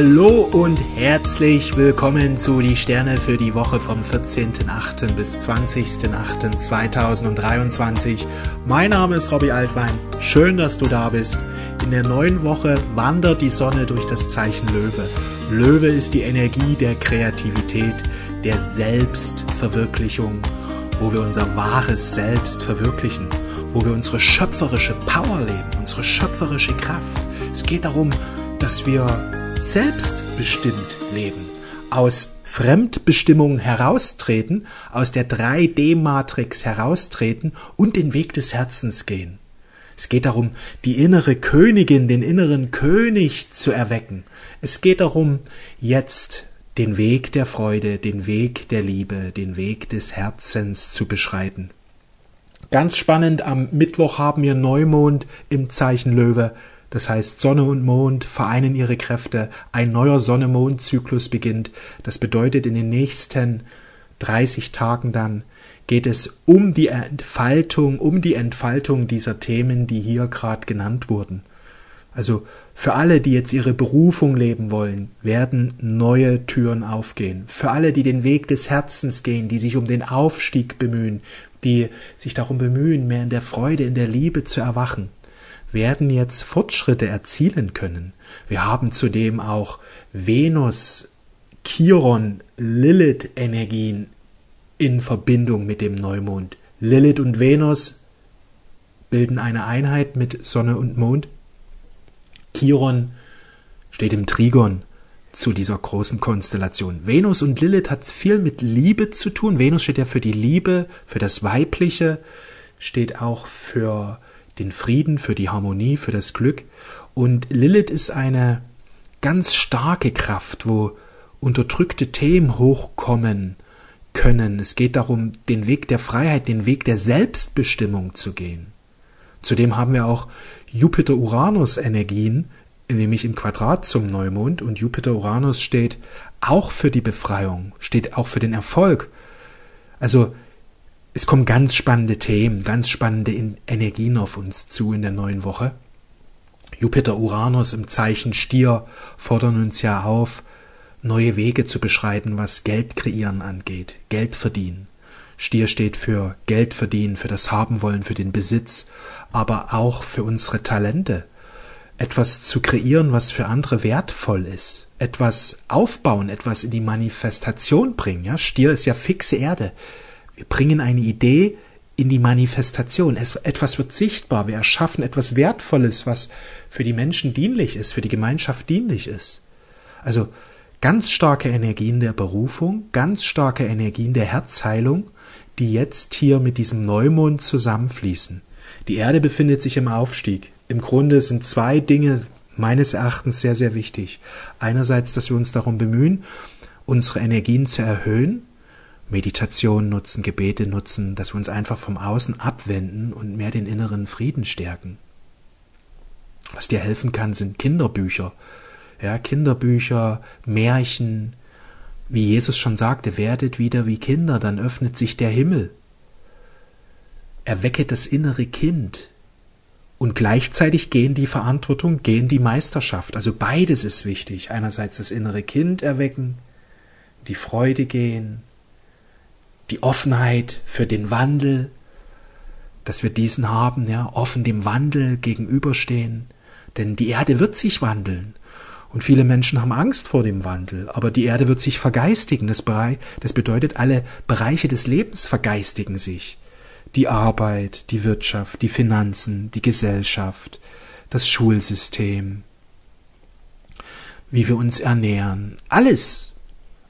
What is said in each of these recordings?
Hallo und herzlich willkommen zu Die Sterne für die Woche vom 14.08. bis 20.08.2023. Mein Name ist Robbie Altwein. Schön, dass du da bist. In der neuen Woche wandert die Sonne durch das Zeichen Löwe. Löwe ist die Energie der Kreativität, der Selbstverwirklichung, wo wir unser wahres Selbst verwirklichen, wo wir unsere schöpferische Power leben, unsere schöpferische Kraft. Es geht darum, dass wir selbstbestimmt leben, aus Fremdbestimmung heraustreten, aus der 3D-Matrix heraustreten und den Weg des Herzens gehen. Es geht darum, die innere Königin, den inneren König zu erwecken. Es geht darum, jetzt den Weg der Freude, den Weg der Liebe, den Weg des Herzens zu beschreiten. Ganz spannend, am Mittwoch haben wir Neumond im Zeichen Löwe. Das heißt, Sonne und Mond vereinen ihre Kräfte, ein neuer Sonne-Mond-Zyklus beginnt. Das bedeutet, in den nächsten 30 Tagen dann geht es um die Entfaltung, um die Entfaltung dieser Themen, die hier gerade genannt wurden. Also für alle, die jetzt ihre Berufung leben wollen, werden neue Türen aufgehen. Für alle, die den Weg des Herzens gehen, die sich um den Aufstieg bemühen, die sich darum bemühen, mehr in der Freude, in der Liebe zu erwachen, werden jetzt Fortschritte erzielen können. Wir haben zudem auch Venus, Chiron, Lilith Energien in Verbindung mit dem Neumond. Lilith und Venus bilden eine Einheit mit Sonne und Mond. Chiron steht im Trigon zu dieser großen Konstellation. Venus und Lilith hat viel mit Liebe zu tun. Venus steht ja für die Liebe, für das Weibliche, steht auch für den Frieden, für die Harmonie, für das Glück. Und Lilith ist eine ganz starke Kraft, wo unterdrückte Themen hochkommen können. Es geht darum, den Weg der Freiheit, den Weg der Selbstbestimmung zu gehen. Zudem haben wir auch Jupiter-Uranus-Energien, nämlich im Quadrat zum Neumond. Und Jupiter-Uranus steht auch für die Befreiung, steht auch für den Erfolg. Also es kommen ganz spannende Themen, ganz spannende Energien auf uns zu in der neuen Woche. Jupiter Uranus im Zeichen Stier fordern uns ja auf, neue Wege zu beschreiten, was Geld kreieren angeht, Geld verdienen. Stier steht für Geld verdienen, für das Haben wollen, für den Besitz, aber auch für unsere Talente. Etwas zu kreieren, was für andere wertvoll ist. Etwas aufbauen, etwas in die Manifestation bringen. Ja? Stier ist ja fixe Erde. Wir bringen eine Idee in die Manifestation. Es, etwas wird sichtbar. Wir erschaffen etwas Wertvolles, was für die Menschen dienlich ist, für die Gemeinschaft dienlich ist. Also ganz starke Energien der Berufung, ganz starke Energien der Herzheilung, die jetzt hier mit diesem Neumond zusammenfließen. Die Erde befindet sich im Aufstieg. Im Grunde sind zwei Dinge meines Erachtens sehr, sehr wichtig. Einerseits, dass wir uns darum bemühen, unsere Energien zu erhöhen, Meditation nutzen, Gebete nutzen, dass wir uns einfach vom Außen abwenden und mehr den inneren Frieden stärken. Was dir helfen kann, sind Kinderbücher. Ja, Kinderbücher, Märchen. Wie Jesus schon sagte, werdet wieder wie Kinder, dann öffnet sich der Himmel. Erwecke das innere Kind. Und gleichzeitig gehen die Verantwortung, gehen die Meisterschaft. Also beides ist wichtig. Einerseits das innere Kind erwecken, die Freude gehen, die Offenheit für den Wandel, dass wir diesen haben, ja, offen dem Wandel gegenüberstehen. Denn die Erde wird sich wandeln. Und viele Menschen haben Angst vor dem Wandel, aber die Erde wird sich vergeistigen. Das, das bedeutet, alle Bereiche des Lebens vergeistigen sich. Die Arbeit, die Wirtschaft, die Finanzen, die Gesellschaft, das Schulsystem, wie wir uns ernähren. Alles,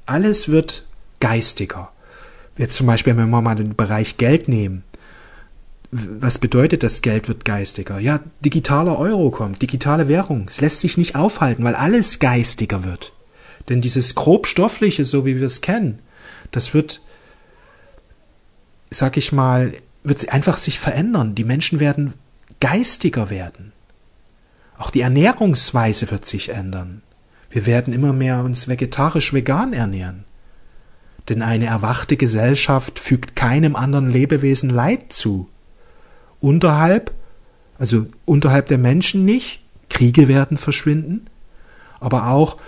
alles wird geistiger. Jetzt zum Beispiel, wenn wir mal den Bereich Geld nehmen. Was bedeutet das, Geld wird geistiger? Ja, digitaler Euro kommt, digitale Währung. Es lässt sich nicht aufhalten, weil alles geistiger wird. Denn dieses grobstoffliche, so wie wir es kennen, das wird, sag ich mal, wird einfach sich verändern. Die Menschen werden geistiger werden. Auch die Ernährungsweise wird sich ändern. Wir werden immer mehr uns vegetarisch vegan ernähren denn eine erwachte Gesellschaft fügt keinem anderen Lebewesen Leid zu. Unterhalb, also unterhalb der Menschen nicht, Kriege werden verschwinden, aber auch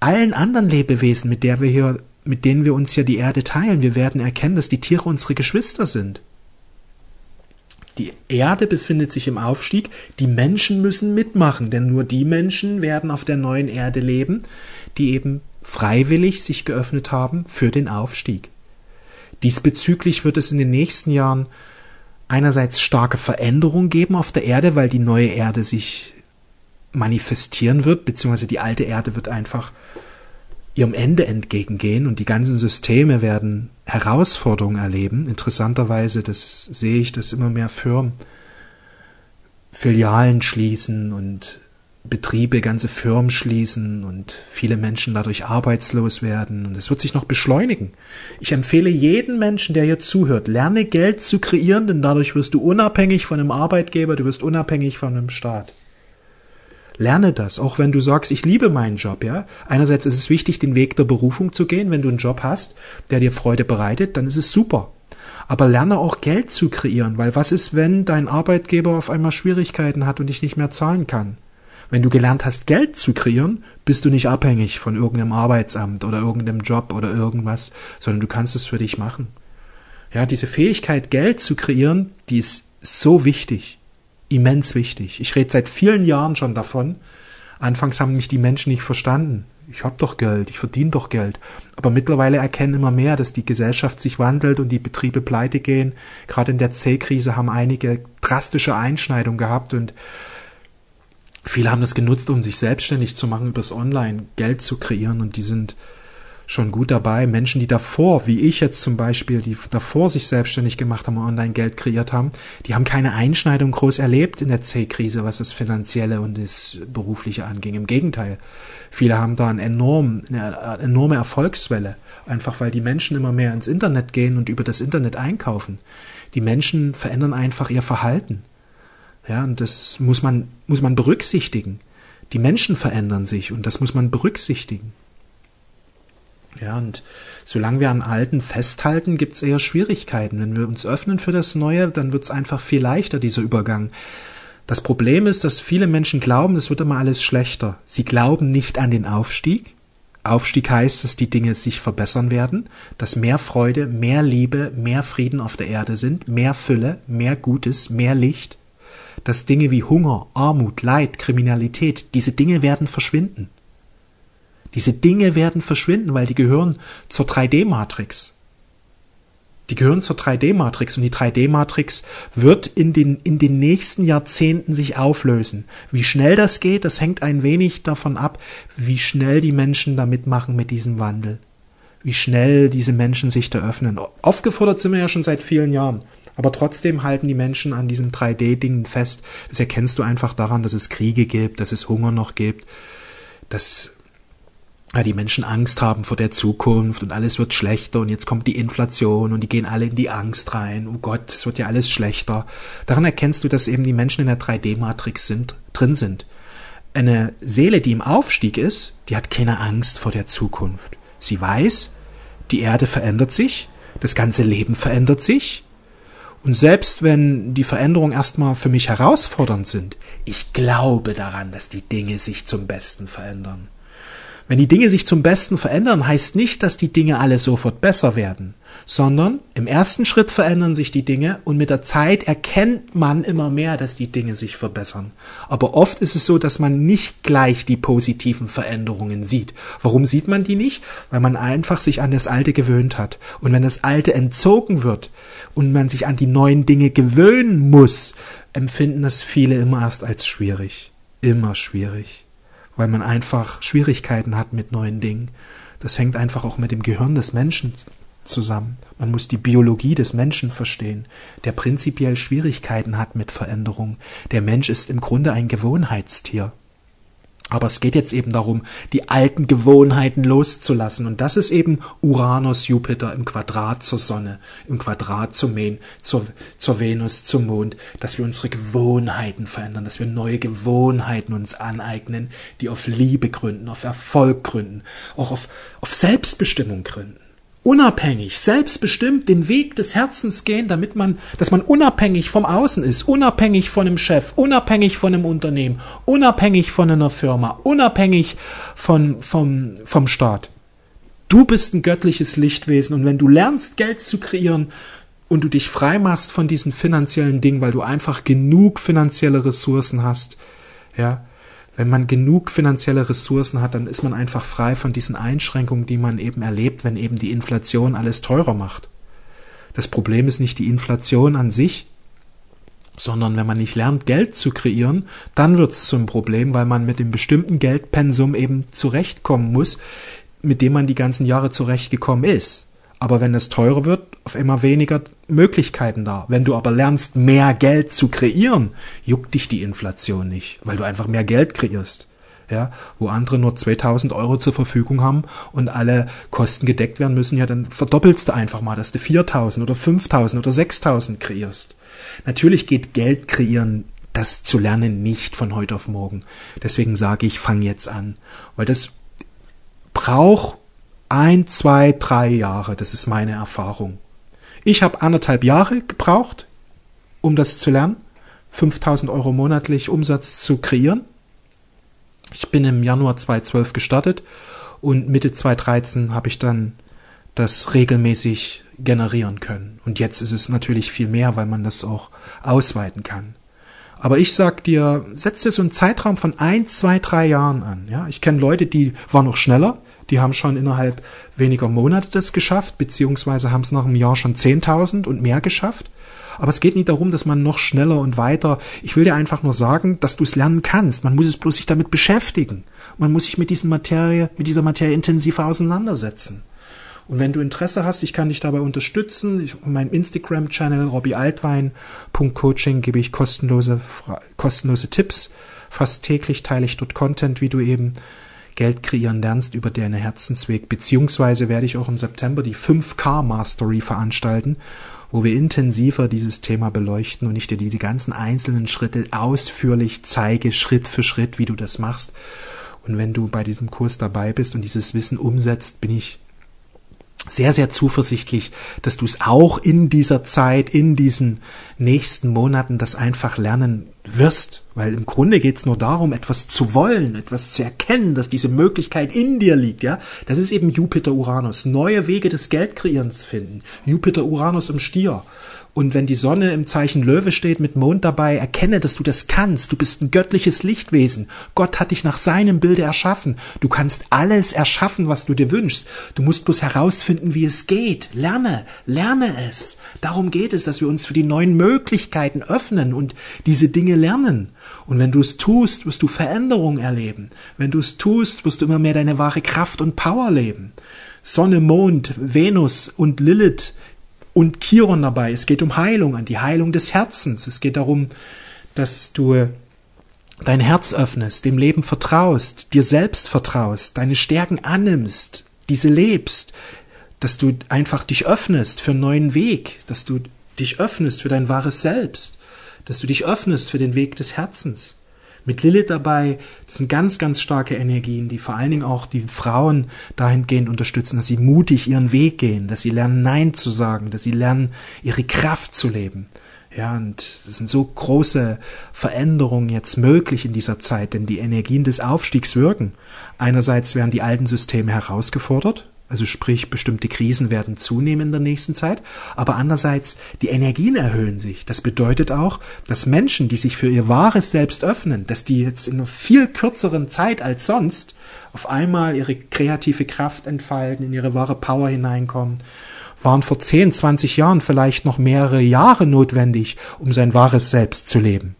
allen anderen Lebewesen, mit der wir hier, mit denen wir uns hier die Erde teilen. Wir werden erkennen, dass die Tiere unsere Geschwister sind. Die Erde befindet sich im Aufstieg, die Menschen müssen mitmachen, denn nur die Menschen werden auf der neuen Erde leben, die eben freiwillig sich geöffnet haben für den Aufstieg. Diesbezüglich wird es in den nächsten Jahren einerseits starke Veränderungen geben auf der Erde, weil die neue Erde sich manifestieren wird, beziehungsweise die alte Erde wird einfach ihrem Ende entgegengehen und die ganzen Systeme werden Herausforderungen erleben. Interessanterweise, das sehe ich, dass immer mehr Firmen Filialen schließen und Betriebe, ganze Firmen schließen und viele Menschen dadurch arbeitslos werden und es wird sich noch beschleunigen. Ich empfehle jeden Menschen, der hier zuhört, lerne Geld zu kreieren, denn dadurch wirst du unabhängig von einem Arbeitgeber, du wirst unabhängig von einem Staat. Lerne das, auch wenn du sagst, ich liebe meinen Job, ja. Einerseits ist es wichtig, den Weg der Berufung zu gehen. Wenn du einen Job hast, der dir Freude bereitet, dann ist es super. Aber lerne auch Geld zu kreieren, weil was ist, wenn dein Arbeitgeber auf einmal Schwierigkeiten hat und dich nicht mehr zahlen kann? Wenn du gelernt hast, Geld zu kreieren, bist du nicht abhängig von irgendeinem Arbeitsamt oder irgendeinem Job oder irgendwas, sondern du kannst es für dich machen. Ja, diese Fähigkeit, Geld zu kreieren, die ist so wichtig, immens wichtig. Ich rede seit vielen Jahren schon davon. Anfangs haben mich die Menschen nicht verstanden. Ich habe doch Geld, ich verdiene doch Geld. Aber mittlerweile erkennen immer mehr, dass die Gesellschaft sich wandelt und die Betriebe pleite gehen. Gerade in der C-Krise haben einige drastische Einschneidungen gehabt und Viele haben das genutzt, um sich selbstständig zu machen, übers Online Geld zu kreieren und die sind schon gut dabei. Menschen, die davor, wie ich jetzt zum Beispiel, die davor sich selbstständig gemacht haben und online Geld kreiert haben, die haben keine Einschneidung groß erlebt in der C-Krise, was das Finanzielle und das Berufliche anging. Im Gegenteil. Viele haben da einen enorm, eine enorme Erfolgswelle. Einfach weil die Menschen immer mehr ins Internet gehen und über das Internet einkaufen. Die Menschen verändern einfach ihr Verhalten. Ja, und das muss man, muss man berücksichtigen. Die Menschen verändern sich und das muss man berücksichtigen. Ja, und solange wir an Alten festhalten, gibt es eher Schwierigkeiten. Wenn wir uns öffnen für das Neue, dann wird es einfach viel leichter, dieser Übergang. Das Problem ist, dass viele Menschen glauben, es wird immer alles schlechter. Sie glauben nicht an den Aufstieg. Aufstieg heißt, dass die Dinge sich verbessern werden, dass mehr Freude, mehr Liebe, mehr Frieden auf der Erde sind, mehr Fülle, mehr Gutes, mehr Licht dass Dinge wie Hunger, Armut, Leid, Kriminalität, diese Dinge werden verschwinden. Diese Dinge werden verschwinden, weil die gehören zur 3D-Matrix. Die gehören zur 3D-Matrix und die 3D-Matrix wird in den, in den nächsten Jahrzehnten sich auflösen. Wie schnell das geht, das hängt ein wenig davon ab, wie schnell die Menschen da mitmachen mit diesem Wandel. Wie schnell diese Menschen sich da öffnen. Aufgefordert sind wir ja schon seit vielen Jahren. Aber trotzdem halten die Menschen an diesen 3D-Dingen fest. Das erkennst du einfach daran, dass es Kriege gibt, dass es Hunger noch gibt, dass ja, die Menschen Angst haben vor der Zukunft und alles wird schlechter und jetzt kommt die Inflation und die gehen alle in die Angst rein. Oh Gott, es wird ja alles schlechter. Daran erkennst du, dass eben die Menschen in der 3D-Matrix sind, drin sind. Eine Seele, die im Aufstieg ist, die hat keine Angst vor der Zukunft. Sie weiß, die Erde verändert sich, das ganze Leben verändert sich, und selbst wenn die Veränderungen erstmal für mich herausfordernd sind, ich glaube daran, dass die Dinge sich zum Besten verändern. Wenn die Dinge sich zum Besten verändern, heißt nicht, dass die Dinge alle sofort besser werden, sondern im ersten Schritt verändern sich die Dinge und mit der Zeit erkennt man immer mehr, dass die Dinge sich verbessern. Aber oft ist es so, dass man nicht gleich die positiven Veränderungen sieht. Warum sieht man die nicht? Weil man einfach sich an das Alte gewöhnt hat. Und wenn das Alte entzogen wird und man sich an die neuen Dinge gewöhnen muss, empfinden es viele immer erst als schwierig. Immer schwierig weil man einfach Schwierigkeiten hat mit neuen Dingen. Das hängt einfach auch mit dem Gehirn des Menschen zusammen. Man muss die Biologie des Menschen verstehen, der prinzipiell Schwierigkeiten hat mit Veränderung. Der Mensch ist im Grunde ein Gewohnheitstier. Aber es geht jetzt eben darum, die alten Gewohnheiten loszulassen. Und das ist eben Uranus, Jupiter im Quadrat zur Sonne, im Quadrat zum Main, zur, zur Venus, zum Mond, dass wir unsere Gewohnheiten verändern, dass wir neue Gewohnheiten uns aneignen, die auf Liebe gründen, auf Erfolg gründen, auch auf, auf Selbstbestimmung gründen. Unabhängig, selbstbestimmt den Weg des Herzens gehen, damit man, dass man unabhängig vom Außen ist, unabhängig von einem Chef, unabhängig von einem Unternehmen, unabhängig von einer Firma, unabhängig von, vom, vom Staat. Du bist ein göttliches Lichtwesen und wenn du lernst, Geld zu kreieren und du dich frei machst von diesen finanziellen Dingen, weil du einfach genug finanzielle Ressourcen hast, ja, wenn man genug finanzielle Ressourcen hat, dann ist man einfach frei von diesen Einschränkungen, die man eben erlebt, wenn eben die Inflation alles teurer macht. Das Problem ist nicht die Inflation an sich, sondern wenn man nicht lernt, Geld zu kreieren, dann wird es zum Problem, weil man mit dem bestimmten Geldpensum eben zurechtkommen muss, mit dem man die ganzen Jahre zurechtgekommen ist. Aber wenn es teurer wird, auf immer weniger Möglichkeiten da. Wenn du aber lernst, mehr Geld zu kreieren, juckt dich die Inflation nicht, weil du einfach mehr Geld kreierst. Ja, wo andere nur 2000 Euro zur Verfügung haben und alle Kosten gedeckt werden müssen, ja, dann verdoppelst du einfach mal, dass du 4000 oder 5000 oder 6000 kreierst. Natürlich geht Geld kreieren, das zu lernen, nicht von heute auf morgen. Deswegen sage ich, fang jetzt an. Weil das braucht ein, zwei, drei Jahre. Das ist meine Erfahrung. Ich habe anderthalb Jahre gebraucht, um das zu lernen, 5000 Euro monatlich Umsatz zu kreieren. Ich bin im Januar 2012 gestartet und Mitte 2013 habe ich dann das regelmäßig generieren können. Und jetzt ist es natürlich viel mehr, weil man das auch ausweiten kann. Aber ich sag dir, setz dir so einen Zeitraum von ein, zwei, drei Jahren an. Ja, ich kenne Leute, die waren noch schneller, die haben schon innerhalb weniger Monate das geschafft, beziehungsweise haben es nach einem Jahr schon 10.000 und mehr geschafft. Aber es geht nicht darum, dass man noch schneller und weiter. Ich will dir einfach nur sagen, dass du es lernen kannst. Man muss es bloß sich damit beschäftigen. Man muss sich mit diesen Materie, mit dieser Materie intensiver auseinandersetzen. Und wenn du Interesse hast, ich kann dich dabei unterstützen. Ich, auf meinem Instagram-Channel robbyaltwein.coaching gebe ich kostenlose, kostenlose Tipps. Fast täglich teile ich dort Content, wie du eben Geld kreieren lernst über deinen Herzensweg. Beziehungsweise werde ich auch im September die 5K Mastery veranstalten, wo wir intensiver dieses Thema beleuchten und ich dir diese ganzen einzelnen Schritte ausführlich zeige, Schritt für Schritt, wie du das machst. Und wenn du bei diesem Kurs dabei bist und dieses Wissen umsetzt, bin ich sehr, sehr zuversichtlich, dass du es auch in dieser Zeit, in diesen nächsten Monaten das einfach lernen wirst. Weil im Grunde geht es nur darum, etwas zu wollen, etwas zu erkennen, dass diese Möglichkeit in dir liegt. Ja, Das ist eben Jupiter-Uranus. Neue Wege des Geldkreierens finden. Jupiter-Uranus im Stier. Und wenn die Sonne im Zeichen Löwe steht mit Mond dabei, erkenne, dass du das kannst. Du bist ein göttliches Lichtwesen. Gott hat dich nach seinem Bilde erschaffen. Du kannst alles erschaffen, was du dir wünschst. Du musst bloß herausfinden, wie es geht. Lerne, lerne es. Darum geht es, dass wir uns für die neuen Möglichkeiten öffnen und diese Dinge lernen. Und wenn du es tust, wirst du Veränderung erleben. Wenn du es tust, wirst du immer mehr deine wahre Kraft und Power leben. Sonne, Mond, Venus und Lilith und Chiron dabei. Es geht um Heilung, an die Heilung des Herzens. Es geht darum, dass du dein Herz öffnest, dem Leben vertraust, dir selbst vertraust, deine Stärken annimmst, diese lebst, dass du einfach dich öffnest für einen neuen Weg, dass du dich öffnest für dein wahres Selbst, dass du dich öffnest für den Weg des Herzens mit Lilith dabei. Das sind ganz, ganz starke Energien, die vor allen Dingen auch die Frauen dahingehend unterstützen, dass sie mutig ihren Weg gehen, dass sie lernen, Nein zu sagen, dass sie lernen, ihre Kraft zu leben. Ja, und es sind so große Veränderungen jetzt möglich in dieser Zeit, denn die Energien des Aufstiegs wirken. Einerseits werden die alten Systeme herausgefordert, also sprich, bestimmte Krisen werden zunehmen in der nächsten Zeit. Aber andererseits, die Energien erhöhen sich. Das bedeutet auch, dass Menschen, die sich für ihr wahres Selbst öffnen, dass die jetzt in einer viel kürzeren Zeit als sonst auf einmal ihre kreative Kraft entfalten, in ihre wahre Power hineinkommen, waren vor 10, 20 Jahren vielleicht noch mehrere Jahre notwendig, um sein wahres Selbst zu leben.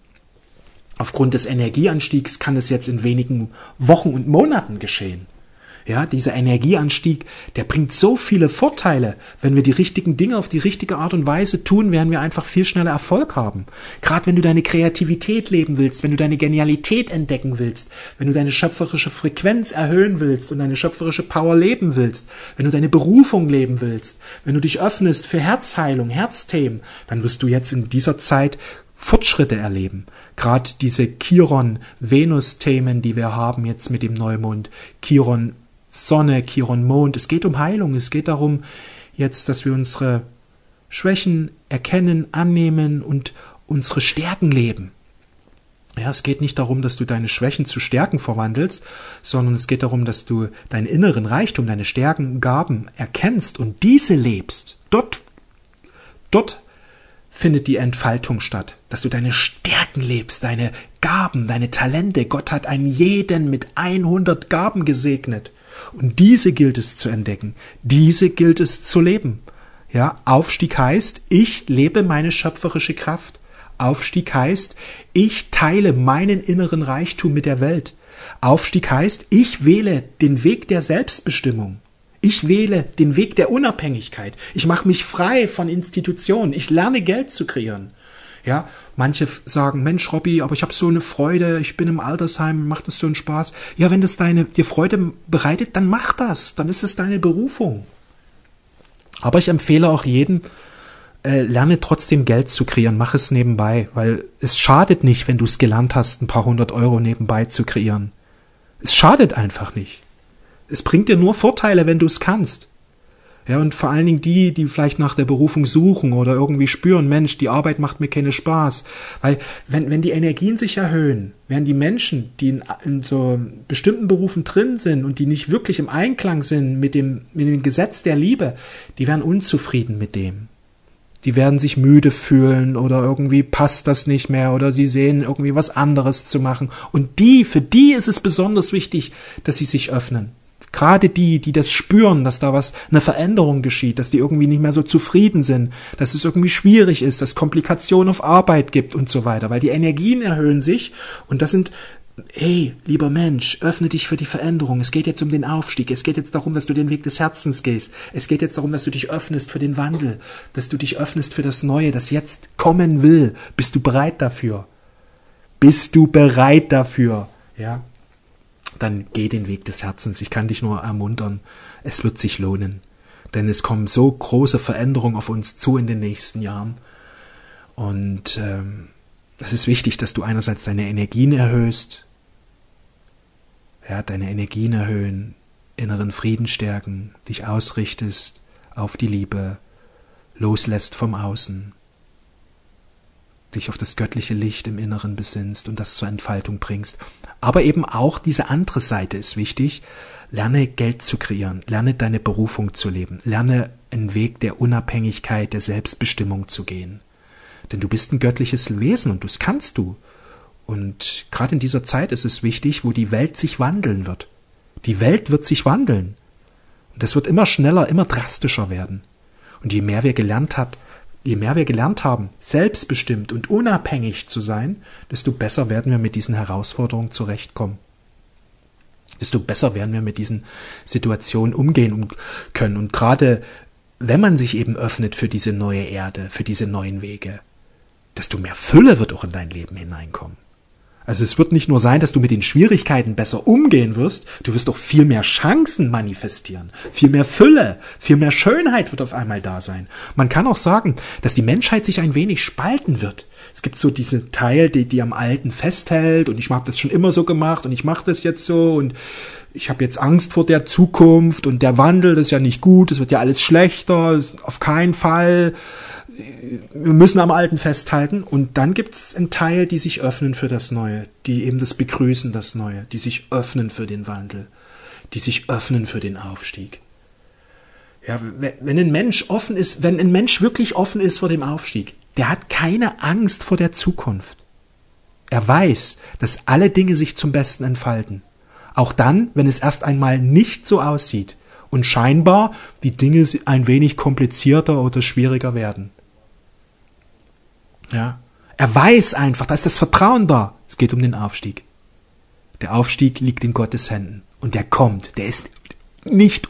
Aufgrund des Energieanstiegs kann es jetzt in wenigen Wochen und Monaten geschehen. Ja, dieser Energieanstieg, der bringt so viele Vorteile. Wenn wir die richtigen Dinge auf die richtige Art und Weise tun, werden wir einfach viel schneller Erfolg haben. Gerade wenn du deine Kreativität leben willst, wenn du deine Genialität entdecken willst, wenn du deine schöpferische Frequenz erhöhen willst und deine schöpferische Power leben willst, wenn du deine Berufung leben willst, wenn du dich öffnest für Herzheilung, Herzthemen, dann wirst du jetzt in dieser Zeit Fortschritte erleben. Gerade diese Chiron-Venus-Themen, die wir haben jetzt mit dem Neumond, Chiron Sonne, Chiron, Mond. Es geht um Heilung. Es geht darum, jetzt, dass wir unsere Schwächen erkennen, annehmen und unsere Stärken leben. Ja, es geht nicht darum, dass du deine Schwächen zu Stärken verwandelst, sondern es geht darum, dass du deinen inneren Reichtum, deine Stärken, Gaben erkennst und diese lebst. Dort, dort findet die Entfaltung statt, dass du deine Stärken lebst, deine Gaben, deine Talente. Gott hat einen jeden mit 100 Gaben gesegnet. Und diese gilt es zu entdecken. Diese gilt es zu leben. Ja, Aufstieg heißt, ich lebe meine schöpferische Kraft. Aufstieg heißt, ich teile meinen inneren Reichtum mit der Welt. Aufstieg heißt, ich wähle den Weg der Selbstbestimmung. Ich wähle den Weg der Unabhängigkeit. Ich mache mich frei von Institutionen. Ich lerne Geld zu kreieren. Ja, manche sagen, Mensch, Robby, aber ich habe so eine Freude, ich bin im Altersheim, macht das so einen Spaß. Ja, wenn das deine dir Freude bereitet, dann mach das, dann ist es deine Berufung. Aber ich empfehle auch jedem, äh, lerne trotzdem Geld zu kreieren, mach es nebenbei, weil es schadet nicht, wenn du es gelernt hast, ein paar hundert Euro nebenbei zu kreieren. Es schadet einfach nicht. Es bringt dir nur Vorteile, wenn du es kannst. Ja, und vor allen Dingen die, die vielleicht nach der Berufung suchen oder irgendwie spüren, Mensch, die Arbeit macht mir keinen Spaß. Weil wenn, wenn die Energien sich erhöhen, werden die Menschen, die in, in so bestimmten Berufen drin sind und die nicht wirklich im Einklang sind mit dem, mit dem Gesetz der Liebe, die werden unzufrieden mit dem. Die werden sich müde fühlen oder irgendwie passt das nicht mehr oder sie sehen irgendwie was anderes zu machen. Und die, für die ist es besonders wichtig, dass sie sich öffnen Gerade die, die das spüren, dass da was, eine Veränderung geschieht, dass die irgendwie nicht mehr so zufrieden sind, dass es irgendwie schwierig ist, dass Komplikationen auf Arbeit gibt und so weiter, weil die Energien erhöhen sich und das sind Hey, lieber Mensch, öffne dich für die Veränderung. Es geht jetzt um den Aufstieg. Es geht jetzt darum, dass du den Weg des Herzens gehst. Es geht jetzt darum, dass du dich öffnest für den Wandel, dass du dich öffnest für das Neue, das jetzt kommen will. Bist du bereit dafür? Bist du bereit dafür? Ja dann geh den Weg des Herzens. Ich kann dich nur ermuntern. Es wird sich lohnen. Denn es kommen so große Veränderungen auf uns zu in den nächsten Jahren. Und ähm, es ist wichtig, dass du einerseits deine Energien erhöhst, ja, deine Energien erhöhen, inneren Frieden stärken, dich ausrichtest auf die Liebe, loslässt vom Außen, dich auf das göttliche Licht im Inneren besinnst und das zur Entfaltung bringst. Aber eben auch diese andere Seite ist wichtig. Lerne Geld zu kreieren, lerne deine Berufung zu leben, lerne einen Weg der Unabhängigkeit, der Selbstbestimmung zu gehen. Denn du bist ein göttliches Wesen und das kannst du. Und gerade in dieser Zeit ist es wichtig, wo die Welt sich wandeln wird. Die Welt wird sich wandeln. Und das wird immer schneller, immer drastischer werden. Und je mehr wir gelernt hat, Je mehr wir gelernt haben, selbstbestimmt und unabhängig zu sein, desto besser werden wir mit diesen Herausforderungen zurechtkommen. Desto besser werden wir mit diesen Situationen umgehen können. Und gerade wenn man sich eben öffnet für diese neue Erde, für diese neuen Wege, desto mehr Fülle wird auch in dein Leben hineinkommen. Also es wird nicht nur sein, dass du mit den Schwierigkeiten besser umgehen wirst, du wirst auch viel mehr Chancen manifestieren, viel mehr Fülle, viel mehr Schönheit wird auf einmal da sein. Man kann auch sagen, dass die Menschheit sich ein wenig spalten wird. Es gibt so diese Teil, die, die am Alten festhält und ich habe das schon immer so gemacht und ich mache das jetzt so und ich habe jetzt Angst vor der Zukunft und der Wandel, das ist ja nicht gut, es wird ja alles schlechter, auf keinen Fall wir müssen am Alten festhalten und dann gibt es einen Teil, die sich öffnen für das Neue, die eben das begrüßen, das Neue, die sich öffnen für den Wandel, die sich öffnen für den Aufstieg. Ja, wenn ein Mensch offen ist, wenn ein Mensch wirklich offen ist vor dem Aufstieg, der hat keine Angst vor der Zukunft. Er weiß, dass alle Dinge sich zum Besten entfalten. Auch dann, wenn es erst einmal nicht so aussieht und scheinbar die Dinge ein wenig komplizierter oder schwieriger werden. Ja. Er weiß einfach, da ist das Vertrauen da. Es geht um den Aufstieg. Der Aufstieg liegt in Gottes Händen. Und der kommt. Der ist nicht,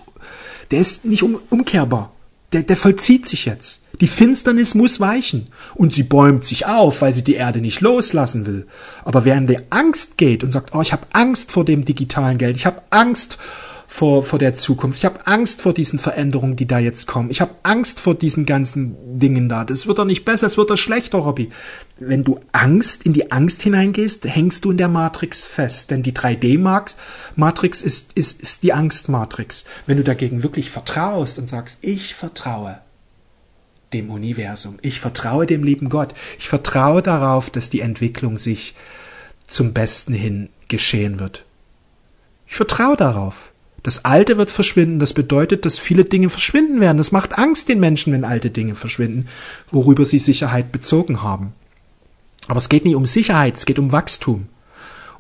der ist nicht um, umkehrbar. Der, der vollzieht sich jetzt. Die Finsternis muss weichen. Und sie bäumt sich auf, weil sie die Erde nicht loslassen will. Aber während der Angst geht und sagt, oh, ich habe Angst vor dem digitalen Geld, ich habe Angst vor, vor der Zukunft. Ich habe Angst vor diesen Veränderungen, die da jetzt kommen. Ich habe Angst vor diesen ganzen Dingen da. Das wird doch nicht besser, es wird doch schlechter, Robby. Wenn du Angst in die Angst hineingehst, hängst du in der Matrix fest. Denn die 3D-Matrix ist, ist, ist die Angstmatrix. Wenn du dagegen wirklich vertraust und sagst, ich vertraue, dem Universum. Ich vertraue dem lieben Gott. Ich vertraue darauf, dass die Entwicklung sich zum Besten hin geschehen wird. Ich vertraue darauf. Das Alte wird verschwinden. Das bedeutet, dass viele Dinge verschwinden werden. Das macht Angst den Menschen, wenn alte Dinge verschwinden, worüber sie Sicherheit bezogen haben. Aber es geht nicht um Sicherheit, es geht um Wachstum.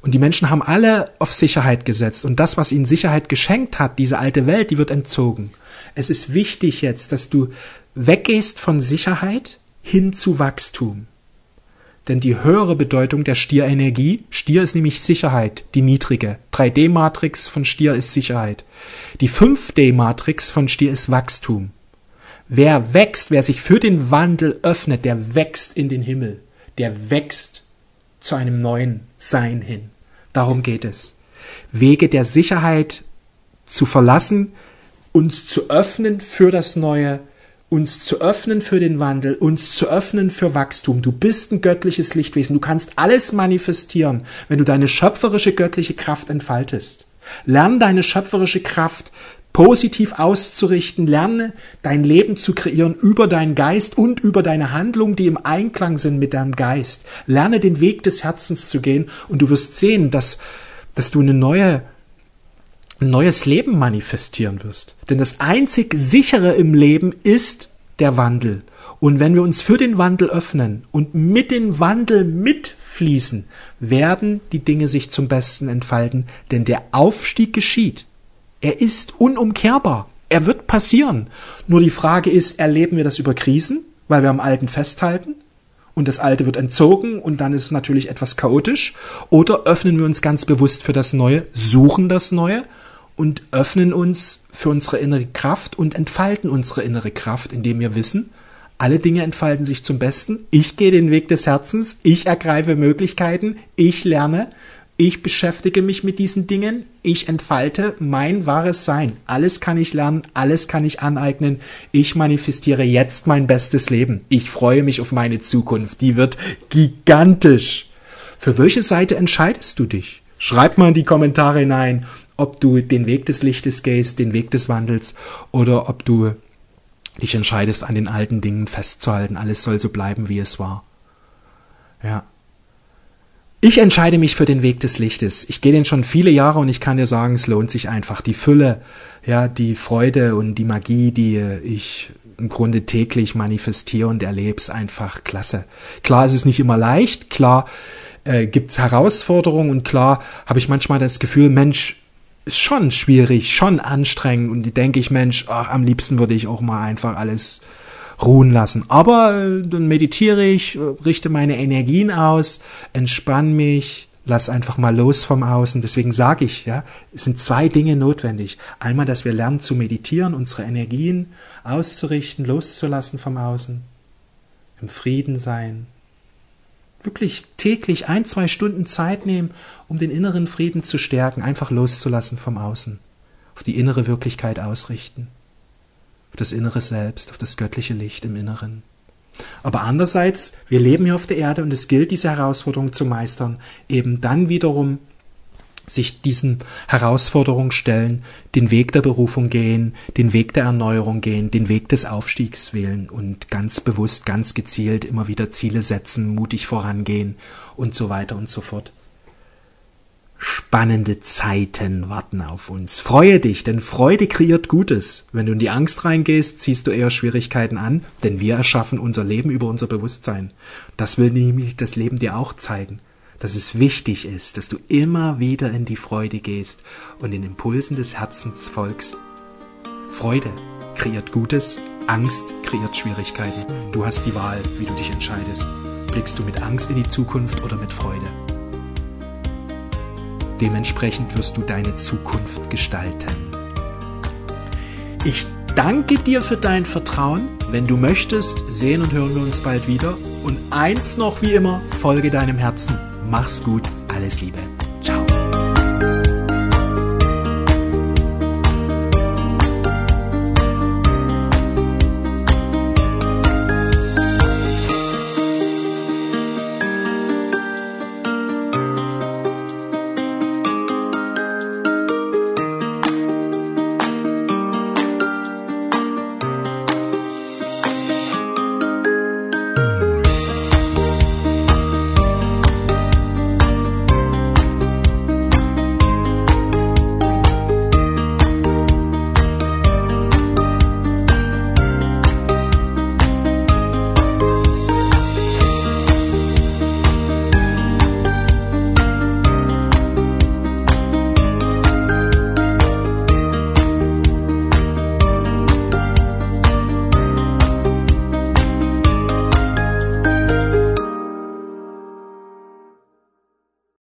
Und die Menschen haben alle auf Sicherheit gesetzt. Und das, was ihnen Sicherheit geschenkt hat, diese alte Welt, die wird entzogen. Es ist wichtig jetzt, dass du weggehst von Sicherheit hin zu Wachstum. Denn die höhere Bedeutung der Stierenergie, Stier ist nämlich Sicherheit, die niedrige. 3D-Matrix von Stier ist Sicherheit. Die 5D-Matrix von Stier ist Wachstum. Wer wächst, wer sich für den Wandel öffnet, der wächst in den Himmel. Der wächst zu einem neuen Sein hin. Darum geht es. Wege der Sicherheit zu verlassen, uns zu öffnen für das Neue, uns zu öffnen für den Wandel, uns zu öffnen für Wachstum. Du bist ein göttliches Lichtwesen. Du kannst alles manifestieren, wenn du deine schöpferische göttliche Kraft entfaltest. Lern deine schöpferische Kraft positiv auszurichten. Lerne dein Leben zu kreieren über deinen Geist und über deine Handlungen, die im Einklang sind mit deinem Geist. Lerne den Weg des Herzens zu gehen und du wirst sehen, dass, dass du eine neue neues Leben manifestieren wirst. Denn das einzig sichere im Leben ist der Wandel. Und wenn wir uns für den Wandel öffnen und mit dem Wandel mitfließen, werden die Dinge sich zum Besten entfalten, denn der Aufstieg geschieht. Er ist unumkehrbar. Er wird passieren. Nur die Frage ist, erleben wir das über Krisen, weil wir am Alten festhalten? Und das Alte wird entzogen und dann ist es natürlich etwas chaotisch. Oder öffnen wir uns ganz bewusst für das Neue, suchen das Neue und öffnen uns für unsere innere Kraft und entfalten unsere innere Kraft, indem wir wissen, alle Dinge entfalten sich zum Besten. Ich gehe den Weg des Herzens, ich ergreife Möglichkeiten, ich lerne, ich beschäftige mich mit diesen Dingen, ich entfalte mein wahres Sein. Alles kann ich lernen, alles kann ich aneignen. Ich manifestiere jetzt mein bestes Leben. Ich freue mich auf meine Zukunft. Die wird gigantisch. Für welche Seite entscheidest du dich? Schreib mal in die Kommentare hinein, ob du den Weg des Lichtes gehst, den Weg des Wandels, oder ob du dich entscheidest, an den alten Dingen festzuhalten. Alles soll so bleiben, wie es war. Ja. Ich entscheide mich für den Weg des Lichtes. Ich gehe den schon viele Jahre und ich kann dir sagen, es lohnt sich einfach. Die Fülle, ja, die Freude und die Magie, die ich im Grunde täglich manifestiere und erlebe, ist einfach klasse. Klar, es ist nicht immer leicht, klar äh, gibt's Herausforderungen und klar habe ich manchmal das Gefühl, Mensch, ist schon schwierig, schon anstrengend und die denke ich, Mensch, ach, am liebsten würde ich auch mal einfach alles ruhen lassen. Aber äh, dann meditiere ich, richte meine Energien aus, entspann mich, lass einfach mal los vom Außen. Deswegen sage ich, ja, es sind zwei Dinge notwendig. Einmal, dass wir lernen zu meditieren, unsere Energien auszurichten, loszulassen vom Außen, im Frieden sein, wirklich täglich ein, zwei Stunden Zeit nehmen, um den inneren Frieden zu stärken, einfach loszulassen vom Außen, auf die innere Wirklichkeit ausrichten, auf das innere Selbst, auf das göttliche Licht im Inneren. Aber andererseits, wir leben hier auf der Erde und es gilt, diese Herausforderung zu meistern, eben dann wiederum sich diesen Herausforderungen stellen, den Weg der Berufung gehen, den Weg der Erneuerung gehen, den Weg des Aufstiegs wählen und ganz bewusst, ganz gezielt immer wieder Ziele setzen, mutig vorangehen und so weiter und so fort. Spannende Zeiten warten auf uns. Freue dich, denn Freude kreiert Gutes. Wenn du in die Angst reingehst, ziehst du eher Schwierigkeiten an, denn wir erschaffen unser Leben über unser Bewusstsein. Das will nämlich das Leben dir auch zeigen dass es wichtig ist, dass du immer wieder in die Freude gehst und den Impulsen des Herzens folgst. Freude kreiert Gutes, Angst kreiert Schwierigkeiten. Du hast die Wahl, wie du dich entscheidest. Blickst du mit Angst in die Zukunft oder mit Freude? Dementsprechend wirst du deine Zukunft gestalten. Ich danke dir für dein Vertrauen. Wenn du möchtest, sehen und hören wir uns bald wieder. Und eins noch wie immer, folge deinem Herzen. Mach's gut, alles Liebe. Ciao.